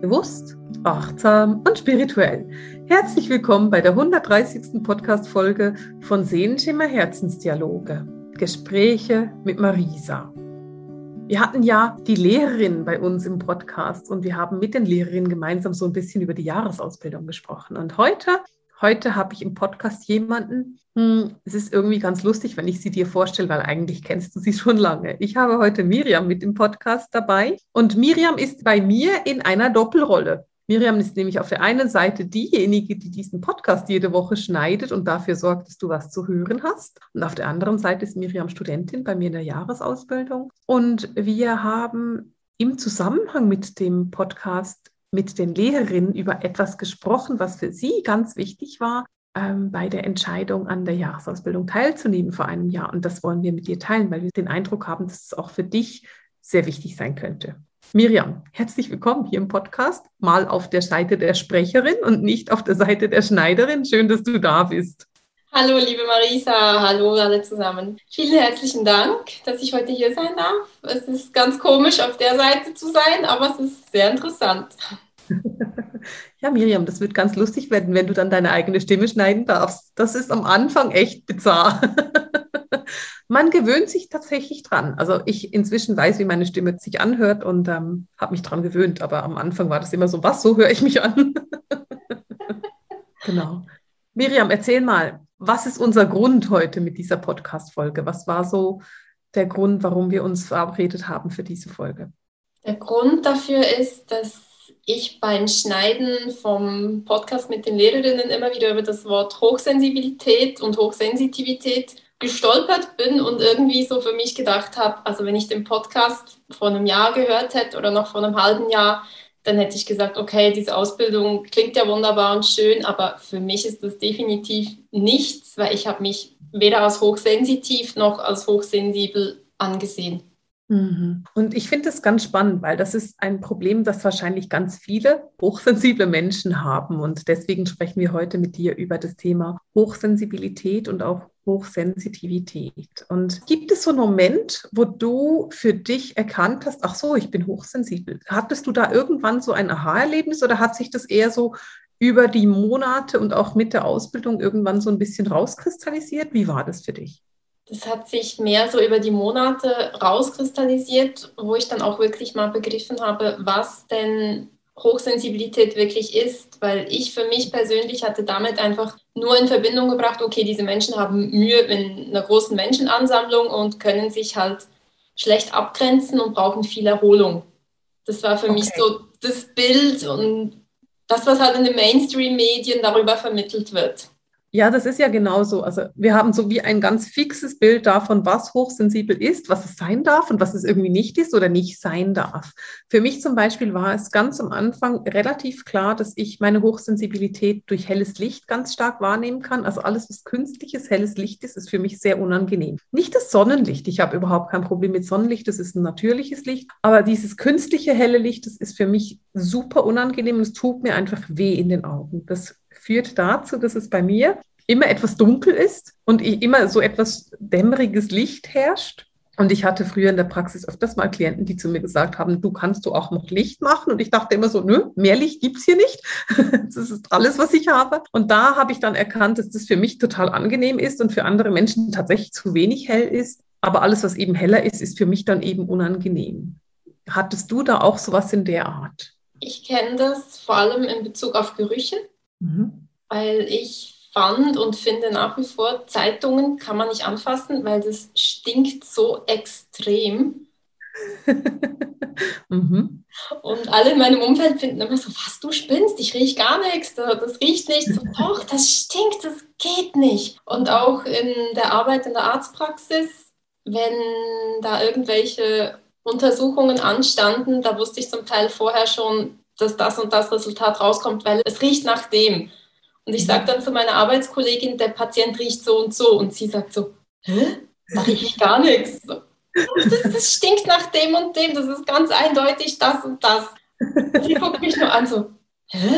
Bewusst, achtsam und spirituell. Herzlich willkommen bei der 130. Podcast-Folge von Sehenschimmer Herzensdialoge. Gespräche mit Marisa. Wir hatten ja die Lehrerin bei uns im Podcast und wir haben mit den Lehrerinnen gemeinsam so ein bisschen über die Jahresausbildung gesprochen. Und heute Heute habe ich im Podcast jemanden, hm, es ist irgendwie ganz lustig, wenn ich sie dir vorstelle, weil eigentlich kennst du sie schon lange. Ich habe heute Miriam mit im Podcast dabei und Miriam ist bei mir in einer Doppelrolle. Miriam ist nämlich auf der einen Seite diejenige, die diesen Podcast jede Woche schneidet und dafür sorgt, dass du was zu hören hast. Und auf der anderen Seite ist Miriam Studentin bei mir in der Jahresausbildung. Und wir haben im Zusammenhang mit dem Podcast mit den Lehrerinnen über etwas gesprochen, was für sie ganz wichtig war, ähm, bei der Entscheidung an der Jahresausbildung teilzunehmen vor einem Jahr. Und das wollen wir mit dir teilen, weil wir den Eindruck haben, dass es auch für dich sehr wichtig sein könnte. Miriam, herzlich willkommen hier im Podcast, mal auf der Seite der Sprecherin und nicht auf der Seite der Schneiderin. Schön, dass du da bist. Hallo, liebe Marisa, hallo alle zusammen. Vielen herzlichen Dank, dass ich heute hier sein darf. Es ist ganz komisch, auf der Seite zu sein, aber es ist sehr interessant. Ja, Miriam, das wird ganz lustig werden, wenn du dann deine eigene Stimme schneiden darfst. Das ist am Anfang echt bizarr. Man gewöhnt sich tatsächlich dran. Also ich inzwischen weiß, wie meine Stimme sich anhört und ähm, habe mich dran gewöhnt. Aber am Anfang war das immer so, was, so höre ich mich an? genau. Miriam, erzähl mal, was ist unser Grund heute mit dieser Podcast-Folge? Was war so der Grund, warum wir uns verabredet haben für diese Folge? Der Grund dafür ist, dass ich beim Schneiden vom Podcast mit den Lehrerinnen immer wieder über das Wort Hochsensibilität und Hochsensitivität gestolpert bin und irgendwie so für mich gedacht habe, also wenn ich den Podcast vor einem Jahr gehört hätte oder noch vor einem halben Jahr, dann hätte ich gesagt, okay, diese Ausbildung klingt ja wunderbar und schön, aber für mich ist das definitiv nichts, weil ich habe mich weder als hochsensitiv noch als hochsensibel angesehen. Mhm. Und ich finde es ganz spannend, weil das ist ein Problem, das wahrscheinlich ganz viele hochsensible Menschen haben. Und deswegen sprechen wir heute mit dir über das Thema Hochsensibilität und auch Hochsensitivität. Und gibt es so einen Moment, wo du für dich erkannt hast, ach so, ich bin hochsensibel? Hattest du da irgendwann so ein Aha-Erlebnis oder hat sich das eher so über die Monate und auch mit der Ausbildung irgendwann so ein bisschen rauskristallisiert? Wie war das für dich? das hat sich mehr so über die Monate rauskristallisiert, wo ich dann auch wirklich mal begriffen habe, was denn Hochsensibilität wirklich ist, weil ich für mich persönlich hatte damit einfach nur in Verbindung gebracht, okay, diese Menschen haben Mühe in einer großen Menschenansammlung und können sich halt schlecht abgrenzen und brauchen viel Erholung. Das war für okay. mich so das Bild und das, was halt in den Mainstream-Medien darüber vermittelt wird. Ja, das ist ja genauso. Also wir haben so wie ein ganz fixes Bild davon, was hochsensibel ist, was es sein darf und was es irgendwie nicht ist oder nicht sein darf. Für mich zum Beispiel war es ganz am Anfang relativ klar, dass ich meine Hochsensibilität durch helles Licht ganz stark wahrnehmen kann. Also alles, was künstliches, helles Licht ist, ist für mich sehr unangenehm. Nicht das Sonnenlicht. Ich habe überhaupt kein Problem mit Sonnenlicht. Das ist ein natürliches Licht. Aber dieses künstliche helle Licht, das ist für mich super unangenehm es tut mir einfach weh in den Augen. Das führt dazu, dass es bei mir immer etwas dunkel ist und immer so etwas dämmeriges Licht herrscht. Und ich hatte früher in der Praxis öfters mal Klienten, die zu mir gesagt haben, du kannst du auch noch Licht machen. Und ich dachte immer so, nö, mehr Licht gibt's hier nicht. das ist alles, was ich habe. Und da habe ich dann erkannt, dass das für mich total angenehm ist und für andere Menschen tatsächlich zu wenig hell ist. Aber alles, was eben heller ist, ist für mich dann eben unangenehm. Hattest du da auch sowas in der Art? Ich kenne das vor allem in Bezug auf Gerüche. Mhm. Weil ich fand und finde nach wie vor, Zeitungen kann man nicht anfassen, weil das stinkt so extrem. mhm. Und alle in meinem Umfeld finden immer so, was, du spinnst, ich rieche gar nichts, das riecht nicht. So, doch, das stinkt, das geht nicht. Und auch in der Arbeit in der Arztpraxis, wenn da irgendwelche Untersuchungen anstanden, da wusste ich zum Teil vorher schon, dass das und das Resultat rauskommt, weil es riecht nach dem. Und ich sage dann zu meiner Arbeitskollegin, der Patient riecht so und so. Und sie sagt so, hä? Da rieche ich gar nichts. Das, das, stinkt nach dem und dem. Das ist ganz eindeutig das und das. Und sie guckt mich nur an so, hä?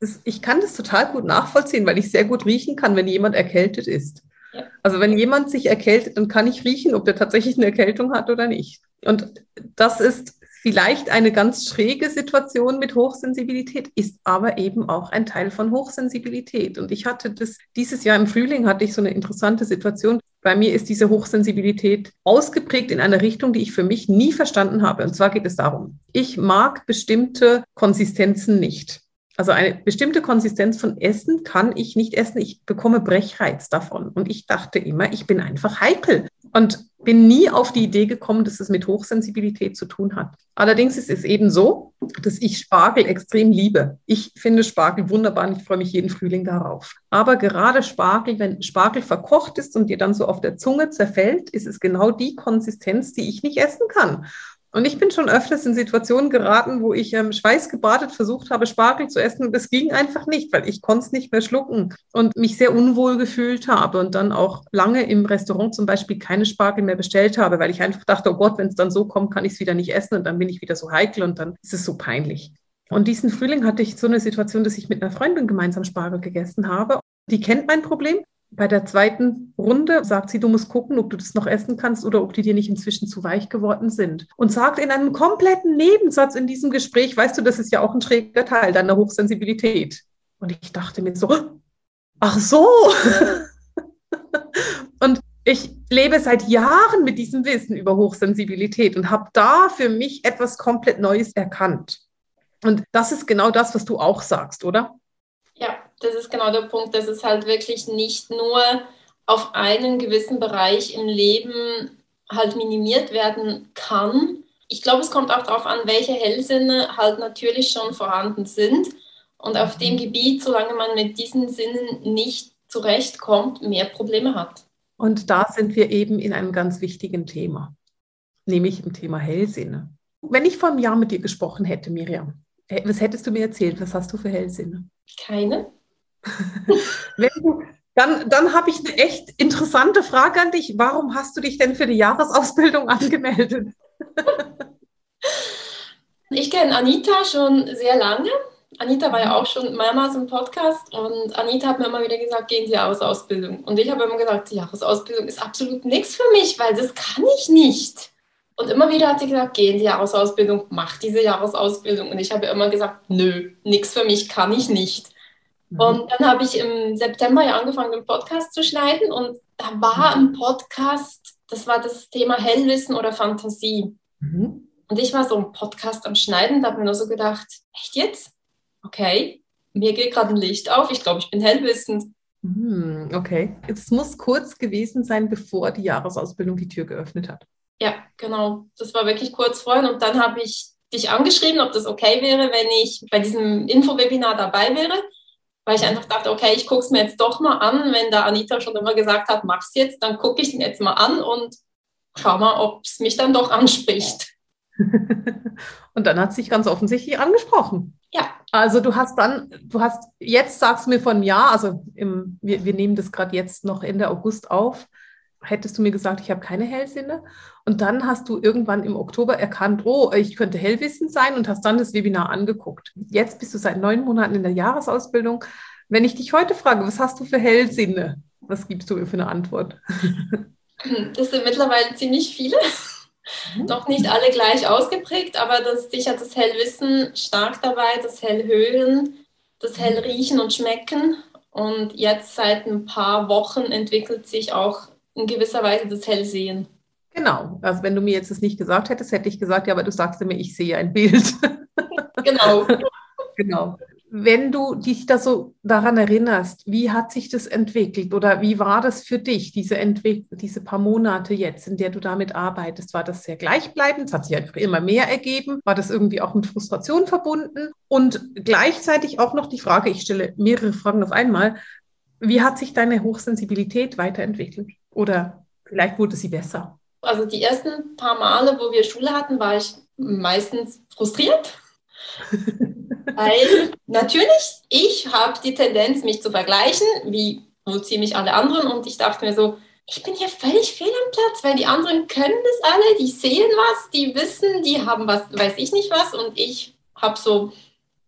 Das, ich kann das total gut nachvollziehen, weil ich sehr gut riechen kann, wenn jemand erkältet ist. Ja. Also wenn jemand sich erkältet, dann kann ich riechen, ob der tatsächlich eine Erkältung hat oder nicht. Und das ist vielleicht eine ganz schräge Situation mit Hochsensibilität, ist aber eben auch ein Teil von Hochsensibilität. Und ich hatte das, dieses Jahr im Frühling hatte ich so eine interessante Situation. Bei mir ist diese Hochsensibilität ausgeprägt in einer Richtung, die ich für mich nie verstanden habe. Und zwar geht es darum, ich mag bestimmte Konsistenzen nicht. Also eine bestimmte Konsistenz von Essen kann ich nicht essen. Ich bekomme Brechreiz davon. Und ich dachte immer, ich bin einfach heikel und bin nie auf die Idee gekommen, dass es mit Hochsensibilität zu tun hat. Allerdings ist es eben so, dass ich Spargel extrem liebe. Ich finde Spargel wunderbar und ich freue mich jeden Frühling darauf. Aber gerade Spargel, wenn Spargel verkocht ist und dir dann so auf der Zunge zerfällt, ist es genau die Konsistenz, die ich nicht essen kann. Und ich bin schon öfters in Situationen geraten, wo ich ähm, schweißgebadet versucht habe, Spargel zu essen und es ging einfach nicht, weil ich konnte es nicht mehr schlucken und mich sehr unwohl gefühlt habe und dann auch lange im Restaurant zum Beispiel keine Spargel mehr bestellt habe, weil ich einfach dachte, oh Gott, wenn es dann so kommt, kann ich es wieder nicht essen und dann bin ich wieder so heikel und dann ist es so peinlich. Und diesen Frühling hatte ich so eine Situation, dass ich mit einer Freundin gemeinsam Spargel gegessen habe. Die kennt mein Problem bei der zweiten Runde sagt sie, du musst gucken, ob du das noch essen kannst oder ob die dir nicht inzwischen zu weich geworden sind. Und sagt in einem kompletten Nebensatz in diesem Gespräch, weißt du, das ist ja auch ein schräger Teil deiner Hochsensibilität. Und ich dachte mir so, ach so. und ich lebe seit Jahren mit diesem Wissen über Hochsensibilität und habe da für mich etwas komplett Neues erkannt. Und das ist genau das, was du auch sagst, oder? Ja, das ist genau der Punkt, dass es halt wirklich nicht nur auf einen gewissen Bereich im Leben halt minimiert werden kann. Ich glaube, es kommt auch darauf an, welche Hellsinne halt natürlich schon vorhanden sind. Und auf dem mhm. Gebiet, solange man mit diesen Sinnen nicht zurechtkommt, mehr Probleme hat. Und da sind wir eben in einem ganz wichtigen Thema, nämlich im Thema Hellsinne. Wenn ich vor einem Jahr mit dir gesprochen hätte, Miriam, was hättest du mir erzählt? Was hast du für Hellsinne? Keine. Dann dann habe ich eine echt interessante Frage an dich. Warum hast du dich denn für die Jahresausbildung angemeldet? ich kenne Anita schon sehr lange. Anita war ja auch schon mehrmals im Podcast und Anita hat mir immer wieder gesagt, gehen Sie Jahresausbildung. Und ich habe immer gesagt, die Jahresausbildung ist absolut nichts für mich, weil das kann ich nicht. Und immer wieder hat sie gesagt, geh in die Jahresausbildung, mach diese Jahresausbildung. Und ich habe immer gesagt, nö, nichts für mich kann ich nicht. Mhm. Und dann habe ich im September ja angefangen, einen Podcast zu schneiden. Und da war mhm. ein Podcast, das war das Thema Hellwissen oder Fantasie. Mhm. Und ich war so ein Podcast am Schneiden, da habe mir nur so gedacht, echt jetzt? Okay, mir geht gerade ein Licht auf. Ich glaube, ich bin hellwissend. Mhm, okay. Es muss kurz gewesen sein, bevor die Jahresausbildung die Tür geöffnet hat. Ja, genau. Das war wirklich kurz vorhin. Und dann habe ich dich angeschrieben, ob das okay wäre, wenn ich bei diesem Infowebinar dabei wäre. Weil ich einfach dachte, okay, ich gucke es mir jetzt doch mal an. Wenn da Anita schon immer gesagt hat, mach's jetzt, dann gucke ich den jetzt mal an und schau mal, ob es mich dann doch anspricht. und dann hat es sich ganz offensichtlich angesprochen. Ja. Also du hast dann, du hast, jetzt sagst du mir von ja, also im, wir, wir nehmen das gerade jetzt noch Ende August auf hättest du mir gesagt, ich habe keine Hellsinne. Und dann hast du irgendwann im Oktober erkannt, oh, ich könnte hellwissend sein und hast dann das Webinar angeguckt. Jetzt bist du seit neun Monaten in der Jahresausbildung. Wenn ich dich heute frage, was hast du für Hellsinne? Was gibst du mir für eine Antwort? Das sind mittlerweile ziemlich viele. Mhm. Noch nicht alle gleich ausgeprägt, aber das ist sicher das Hellwissen stark dabei, das Hellhören, das Hellriechen und Schmecken. Und jetzt seit ein paar Wochen entwickelt sich auch in gewisser Weise das Hellsehen. Genau. Also wenn du mir jetzt das nicht gesagt hättest, hätte ich gesagt, ja, aber du sagst mir, ich sehe ein Bild. Genau. genau. Wenn du dich da so daran erinnerst, wie hat sich das entwickelt oder wie war das für dich, diese, diese paar Monate jetzt, in der du damit arbeitest? War das sehr gleichbleibend? Es hat sich einfach immer mehr ergeben? War das irgendwie auch mit Frustration verbunden? Und gleichzeitig auch noch die Frage, ich stelle mehrere Fragen auf einmal, wie hat sich deine Hochsensibilität weiterentwickelt? Oder vielleicht wurde sie besser? Also die ersten paar Male, wo wir Schule hatten, war ich meistens frustriert. Weil natürlich, ich habe die Tendenz, mich zu vergleichen, wie so ziemlich alle anderen. Und ich dachte mir so, ich bin hier völlig fehl am Platz, weil die anderen können das alle, die sehen was, die wissen, die haben was, weiß ich nicht was. Und ich habe so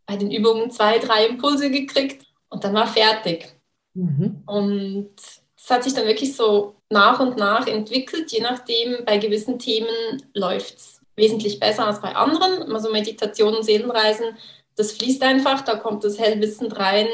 bei den Übungen zwei, drei Impulse gekriegt und dann war fertig. Mhm. Und es hat sich dann wirklich so nach und nach entwickelt, je nachdem, bei gewissen Themen läuft es wesentlich besser als bei anderen. Also Meditationen, Seelenreisen, das fließt einfach, da kommt das Hellwissen rein,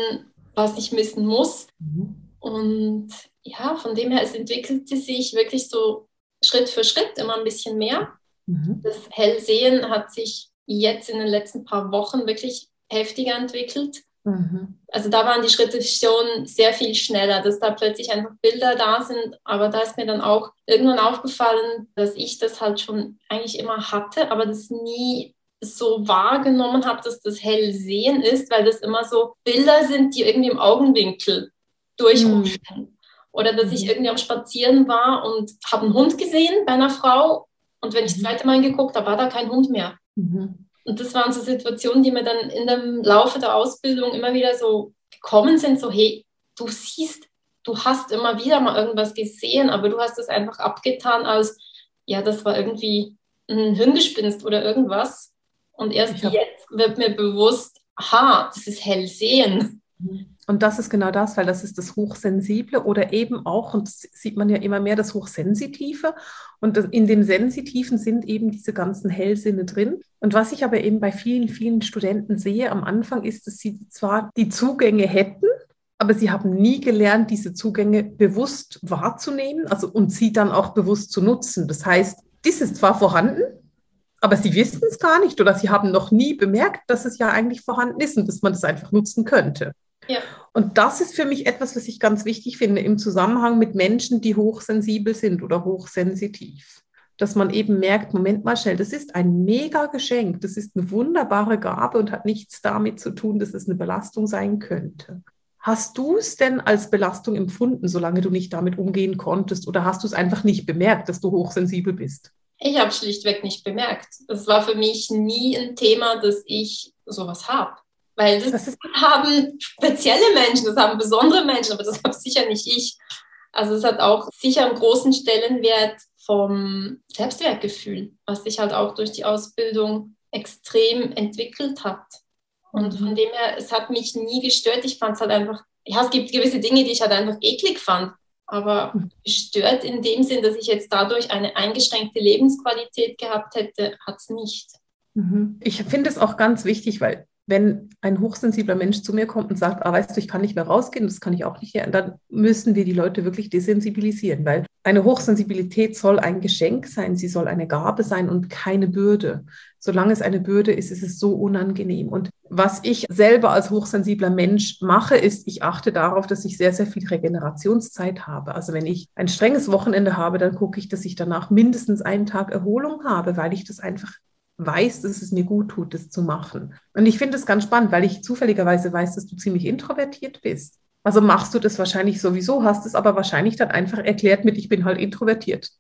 was ich missen muss. Mhm. Und ja, von dem her, es entwickelte sich wirklich so Schritt für Schritt immer ein bisschen mehr. Mhm. Das Hellsehen hat sich jetzt in den letzten paar Wochen wirklich heftiger entwickelt. Mhm. Also da waren die Schritte schon sehr viel schneller, dass da plötzlich einfach Bilder da sind. Aber da ist mir dann auch irgendwann aufgefallen, dass ich das halt schon eigentlich immer hatte, aber das nie so wahrgenommen habe, dass das Hellsehen ist, weil das immer so Bilder sind, die irgendwie im Augenwinkel durchhuschen. Mhm. Oder dass ich mhm. irgendwie am Spazieren war und habe einen Hund gesehen bei einer Frau und wenn ich das mhm. zweite Mal geguckt habe, war da kein Hund mehr. Mhm. Und das waren so Situationen, die mir dann in dem Laufe der Ausbildung immer wieder so gekommen sind, so hey, du siehst, du hast immer wieder mal irgendwas gesehen, aber du hast es einfach abgetan als, ja, das war irgendwie ein Hirngespinst oder irgendwas. Und erst jetzt wird mir bewusst, aha, das ist Hellsehen. Mhm. Und das ist genau das, weil das ist das Hochsensible oder eben auch, und das sieht man ja immer mehr, das Hochsensitive. Und in dem Sensitiven sind eben diese ganzen Hellsinne drin. Und was ich aber eben bei vielen, vielen Studenten sehe am Anfang ist, dass sie zwar die Zugänge hätten, aber sie haben nie gelernt, diese Zugänge bewusst wahrzunehmen also, und sie dann auch bewusst zu nutzen. Das heißt, dies ist zwar vorhanden, aber sie wissen es gar nicht oder sie haben noch nie bemerkt, dass es ja eigentlich vorhanden ist und dass man das einfach nutzen könnte. Ja. Und das ist für mich etwas, was ich ganz wichtig finde im Zusammenhang mit Menschen, die hochsensibel sind oder hochsensitiv. Dass man eben merkt, Moment mal schnell, das ist ein mega Geschenk, das ist eine wunderbare Gabe und hat nichts damit zu tun, dass es eine Belastung sein könnte. Hast du es denn als Belastung empfunden, solange du nicht damit umgehen konntest? Oder hast du es einfach nicht bemerkt, dass du hochsensibel bist? Ich habe schlichtweg nicht bemerkt. Es war für mich nie ein Thema, dass ich sowas habe. Weil das, das haben spezielle Menschen, das haben besondere Menschen, aber das habe sicher nicht ich. Also es hat auch sicher einen großen Stellenwert vom Selbstwertgefühl, was sich halt auch durch die Ausbildung extrem entwickelt hat. Und von dem her, es hat mich nie gestört. Ich fand es halt einfach, ja, es gibt gewisse Dinge, die ich halt einfach eklig fand. Aber gestört in dem Sinn, dass ich jetzt dadurch eine eingeschränkte Lebensqualität gehabt hätte, hat es nicht. Mhm. Ich finde es auch ganz wichtig, weil wenn ein hochsensibler Mensch zu mir kommt und sagt, ah, weißt du, ich kann nicht mehr rausgehen, das kann ich auch nicht mehr, dann müssen wir die Leute wirklich desensibilisieren, weil eine Hochsensibilität soll ein Geschenk sein, sie soll eine Gabe sein und keine Bürde. Solange es eine Bürde ist, ist es so unangenehm. Und was ich selber als hochsensibler Mensch mache, ist, ich achte darauf, dass ich sehr, sehr viel Regenerationszeit habe. Also wenn ich ein strenges Wochenende habe, dann gucke ich, dass ich danach mindestens einen Tag Erholung habe, weil ich das einfach weiß, dass es mir gut tut, das zu machen. Und ich finde es ganz spannend, weil ich zufälligerweise weiß, dass du ziemlich introvertiert bist. Also machst du das wahrscheinlich sowieso, hast es aber wahrscheinlich dann einfach erklärt mit, ich bin halt introvertiert.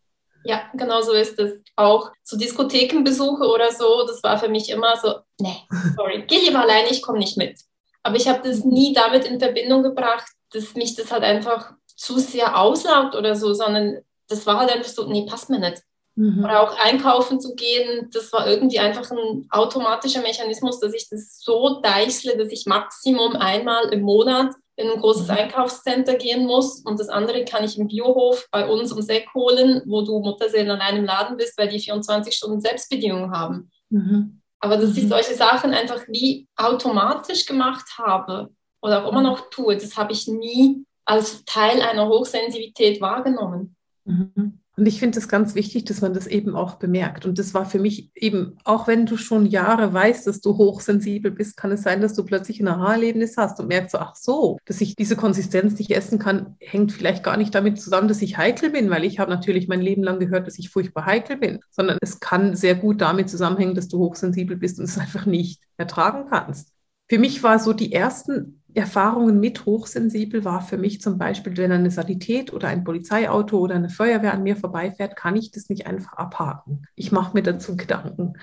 Ja, genau so ist es. Auch zu Diskothekenbesuche oder so, das war für mich immer so, nee, sorry, geh lieber alleine, ich komme nicht mit. Aber ich habe das nie damit in Verbindung gebracht, dass mich das halt einfach zu sehr auslaugt oder so, sondern das war halt einfach so, nee, passt mir nicht. Mhm. Oder auch einkaufen zu gehen, das war irgendwie einfach ein automatischer Mechanismus, dass ich das so deichsle, dass ich Maximum einmal im Monat in ein großes mhm. Einkaufscenter gehen muss und das andere kann ich im Biohof bei uns um Seck holen, wo du Mutterseelen an einem Laden bist, weil die 24 Stunden Selbstbedienung haben. Mhm. Aber dass ich mhm. solche Sachen einfach wie automatisch gemacht habe oder auch immer mhm. noch tue, das habe ich nie als Teil einer Hochsensibilität wahrgenommen. Mhm. Und ich finde es ganz wichtig, dass man das eben auch bemerkt. Und das war für mich eben, auch wenn du schon Jahre weißt, dass du hochsensibel bist, kann es sein, dass du plötzlich ein Aha-Erlebnis hast und merkst so, ach so, dass ich diese Konsistenz nicht essen kann, hängt vielleicht gar nicht damit zusammen, dass ich heikel bin, weil ich habe natürlich mein Leben lang gehört, dass ich furchtbar heikel bin, sondern es kann sehr gut damit zusammenhängen, dass du hochsensibel bist und es einfach nicht ertragen kannst. Für mich war so die ersten Erfahrungen mit hochsensibel war für mich zum Beispiel, wenn eine Sanität oder ein Polizeiauto oder eine Feuerwehr an mir vorbeifährt, kann ich das nicht einfach abhaken. Ich mache mir dazu Gedanken.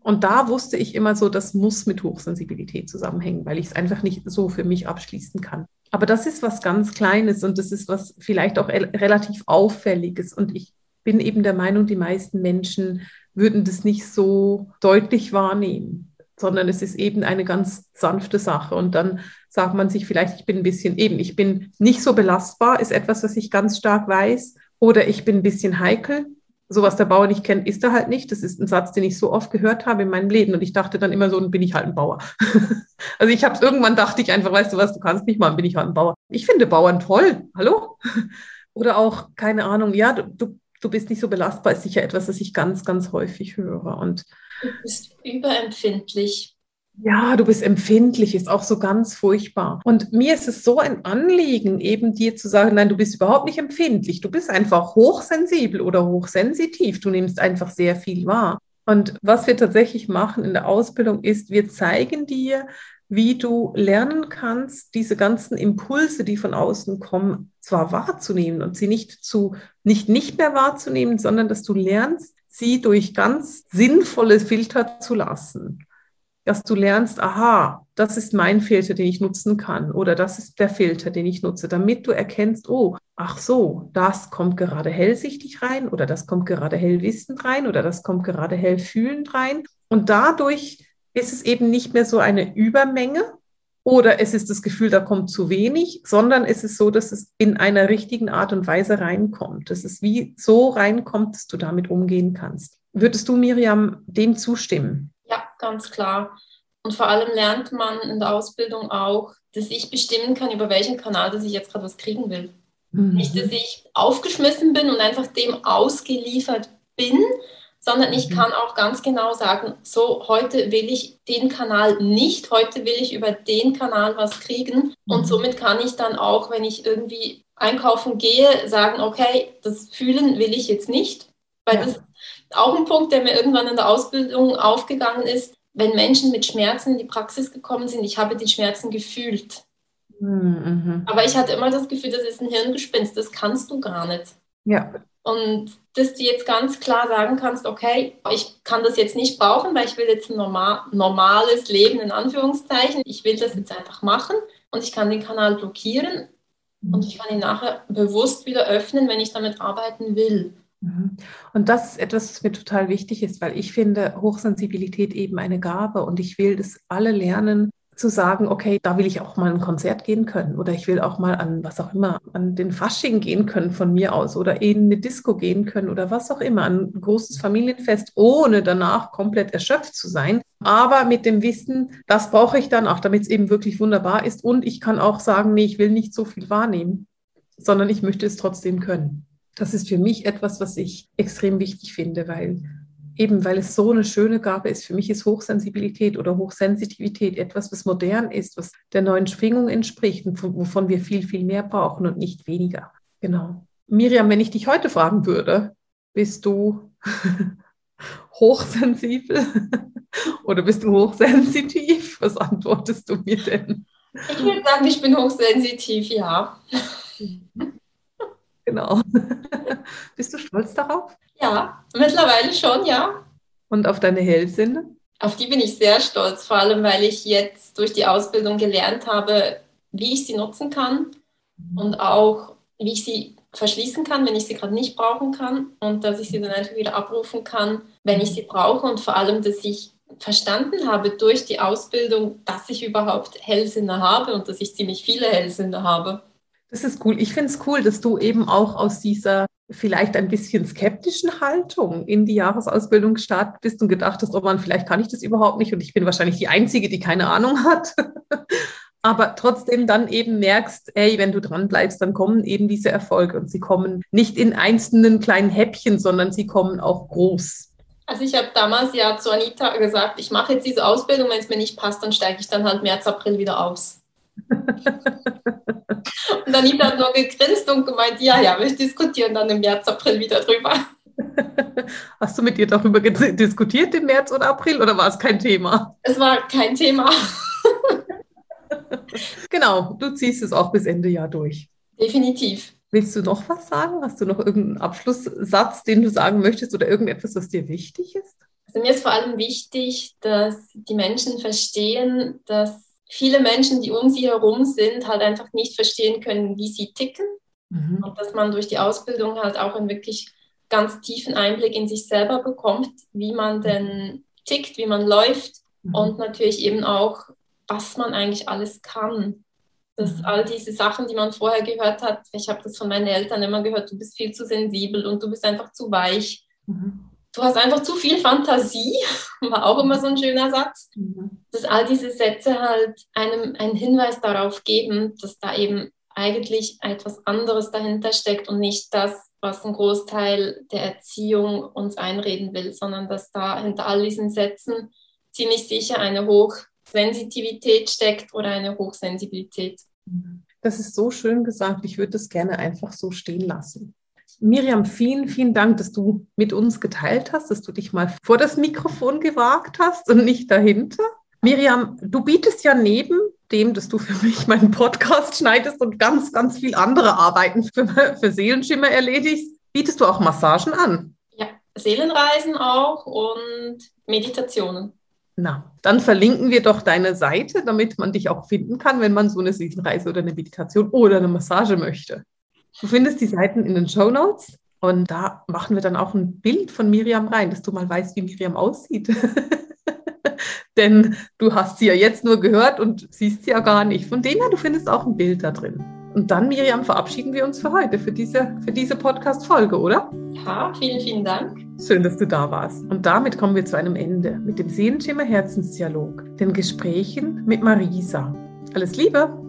Und da wusste ich immer so, das muss mit Hochsensibilität zusammenhängen, weil ich es einfach nicht so für mich abschließen kann. Aber das ist was ganz Kleines und das ist was vielleicht auch relativ Auffälliges. Und ich bin eben der Meinung, die meisten Menschen würden das nicht so deutlich wahrnehmen sondern es ist eben eine ganz sanfte Sache. Und dann sagt man sich vielleicht, ich bin ein bisschen eben, ich bin nicht so belastbar, ist etwas, was ich ganz stark weiß, oder ich bin ein bisschen heikel. so was der Bauer nicht kennt, ist er halt nicht. Das ist ein Satz, den ich so oft gehört habe in meinem Leben. Und ich dachte dann immer so, bin ich halt ein Bauer. also ich habe es irgendwann dachte ich einfach, weißt du was, du kannst nicht mal, bin ich halt ein Bauer. Ich finde Bauern toll. Hallo? Oder auch, keine Ahnung, ja, du, du bist nicht so belastbar, ist sicher etwas, das ich ganz, ganz häufig höre. Und du bist überempfindlich. Ja, du bist empfindlich, ist auch so ganz furchtbar. Und mir ist es so ein Anliegen, eben dir zu sagen, nein, du bist überhaupt nicht empfindlich. Du bist einfach hochsensibel oder hochsensitiv. Du nimmst einfach sehr viel wahr. Und was wir tatsächlich machen in der Ausbildung ist, wir zeigen dir, wie du lernen kannst, diese ganzen Impulse, die von außen kommen, zwar wahrzunehmen und sie nicht zu, nicht, nicht mehr wahrzunehmen, sondern dass du lernst, sie durch ganz sinnvolle Filter zu lassen dass du lernst, aha, das ist mein Filter, den ich nutzen kann oder das ist der Filter, den ich nutze, damit du erkennst, oh, ach so, das kommt gerade hellsichtig rein oder das kommt gerade hellwissend rein oder das kommt gerade hellfühlend rein. Und dadurch ist es eben nicht mehr so eine Übermenge oder es ist das Gefühl, da kommt zu wenig, sondern es ist so, dass es in einer richtigen Art und Weise reinkommt. Dass es wie so reinkommt, dass du damit umgehen kannst. Würdest du, Miriam, dem zustimmen? Ja, ganz klar. Und vor allem lernt man in der Ausbildung auch, dass ich bestimmen kann, über welchen Kanal, dass ich jetzt gerade was kriegen will. Mhm. Nicht, dass ich aufgeschmissen bin und einfach dem ausgeliefert bin, sondern ich mhm. kann auch ganz genau sagen, so, heute will ich den Kanal nicht, heute will ich über den Kanal was kriegen. Mhm. Und somit kann ich dann auch, wenn ich irgendwie einkaufen gehe, sagen, okay, das Fühlen will ich jetzt nicht. Weil ja. das auch ein Punkt, der mir irgendwann in der Ausbildung aufgegangen ist, wenn Menschen mit Schmerzen in die Praxis gekommen sind, ich habe die Schmerzen gefühlt. Mhm. Aber ich hatte immer das Gefühl, das ist ein Hirngespinst, das kannst du gar nicht. Ja. Und dass du jetzt ganz klar sagen kannst, okay, ich kann das jetzt nicht brauchen, weil ich will jetzt ein normal, normales Leben in Anführungszeichen. Ich will das jetzt einfach machen und ich kann den Kanal blockieren und ich kann ihn nachher bewusst wieder öffnen, wenn ich damit arbeiten will. Mhm. Und das ist etwas, was mir total wichtig ist, weil ich finde Hochsensibilität eben eine Gabe und ich will, dass alle lernen zu sagen, okay, da will ich auch mal ein Konzert gehen können oder ich will auch mal an was auch immer, an den Fasching gehen können von mir aus oder in eine Disco gehen können oder was auch immer, ein großes Familienfest, ohne danach komplett erschöpft zu sein. Aber mit dem Wissen, das brauche ich dann auch, damit es eben wirklich wunderbar ist. Und ich kann auch sagen, nee, ich will nicht so viel wahrnehmen, sondern ich möchte es trotzdem können das ist für mich etwas, was ich extrem wichtig finde, weil eben weil es so eine schöne Gabe ist. Für mich ist Hochsensibilität oder Hochsensitivität etwas, was modern ist, was der neuen Schwingung entspricht und wovon wir viel, viel mehr brauchen und nicht weniger. Genau. Miriam, wenn ich dich heute fragen würde, bist du hochsensibel oder bist du hochsensitiv? Was antwortest du mir denn? Ich würde sagen, ich bin hochsensitiv, ja. Genau. Bist du stolz darauf? Ja, mittlerweile schon, ja. Und auf deine Hellsinne? Auf die bin ich sehr stolz, vor allem weil ich jetzt durch die Ausbildung gelernt habe, wie ich sie nutzen kann und auch, wie ich sie verschließen kann, wenn ich sie gerade nicht brauchen kann und dass ich sie dann einfach wieder abrufen kann, wenn ich sie brauche und vor allem, dass ich verstanden habe durch die Ausbildung, dass ich überhaupt Hellsinne habe und dass ich ziemlich viele Hellsinne habe. Das ist cool. Ich finde es cool, dass du eben auch aus dieser vielleicht ein bisschen skeptischen Haltung in die Jahresausbildung gestartet bist und gedacht hast, oh man, vielleicht kann ich das überhaupt nicht und ich bin wahrscheinlich die Einzige, die keine Ahnung hat. Aber trotzdem dann eben merkst, ey, wenn du dran bleibst, dann kommen eben diese Erfolge und sie kommen nicht in einzelnen kleinen Häppchen, sondern sie kommen auch groß. Also ich habe damals ja zu Anita gesagt, ich mache jetzt diese Ausbildung, wenn es mir nicht passt, dann steige ich dann halt März, April wieder aus. Und Anita hat nur gegrinst und gemeint, ja, ja, wir diskutieren dann im März, April wieder drüber. Hast du mit ihr darüber diskutiert im März oder April oder war es kein Thema? Es war kein Thema. genau, du ziehst es auch bis Ende Jahr durch. Definitiv. Willst du noch was sagen? Hast du noch irgendeinen Abschlusssatz, den du sagen möchtest oder irgendetwas, was dir wichtig ist? Also mir ist vor allem wichtig, dass die Menschen verstehen, dass viele Menschen, die um sie herum sind, halt einfach nicht verstehen können, wie sie ticken. Mhm. Und dass man durch die Ausbildung halt auch einen wirklich ganz tiefen Einblick in sich selber bekommt, wie man denn tickt, wie man läuft mhm. und natürlich eben auch, was man eigentlich alles kann. Dass mhm. all diese Sachen, die man vorher gehört hat, ich habe das von meinen Eltern immer gehört, du bist viel zu sensibel und du bist einfach zu weich. Mhm. Du hast einfach zu viel Fantasie, war auch immer so ein schöner Satz, mhm. dass all diese Sätze halt einem einen Hinweis darauf geben, dass da eben eigentlich etwas anderes dahinter steckt und nicht das, was ein Großteil der Erziehung uns einreden will, sondern dass da hinter all diesen Sätzen ziemlich sicher eine Hochsensitivität steckt oder eine Hochsensibilität. Das ist so schön gesagt. Ich würde das gerne einfach so stehen lassen. Miriam, vielen, vielen Dank, dass du mit uns geteilt hast, dass du dich mal vor das Mikrofon gewagt hast und nicht dahinter. Miriam, du bietest ja neben dem, dass du für mich meinen Podcast schneidest und ganz, ganz viel andere Arbeiten für, für Seelenschimmer erledigst, bietest du auch Massagen an. Ja, Seelenreisen auch und Meditationen. Na, dann verlinken wir doch deine Seite, damit man dich auch finden kann, wenn man so eine Seelenreise oder eine Meditation oder eine Massage möchte. Du findest die Seiten in den Show Notes und da machen wir dann auch ein Bild von Miriam rein, dass du mal weißt, wie Miriam aussieht. Denn du hast sie ja jetzt nur gehört und siehst sie ja gar nicht. Von dem her, du findest auch ein Bild da drin. Und dann, Miriam, verabschieden wir uns für heute, für diese, für diese Podcast-Folge, oder? Ja, vielen, vielen Dank. Schön, dass du da warst. Und damit kommen wir zu einem Ende mit dem Sehenschimmer Herzensdialog, den Gesprächen mit Marisa. Alles Liebe!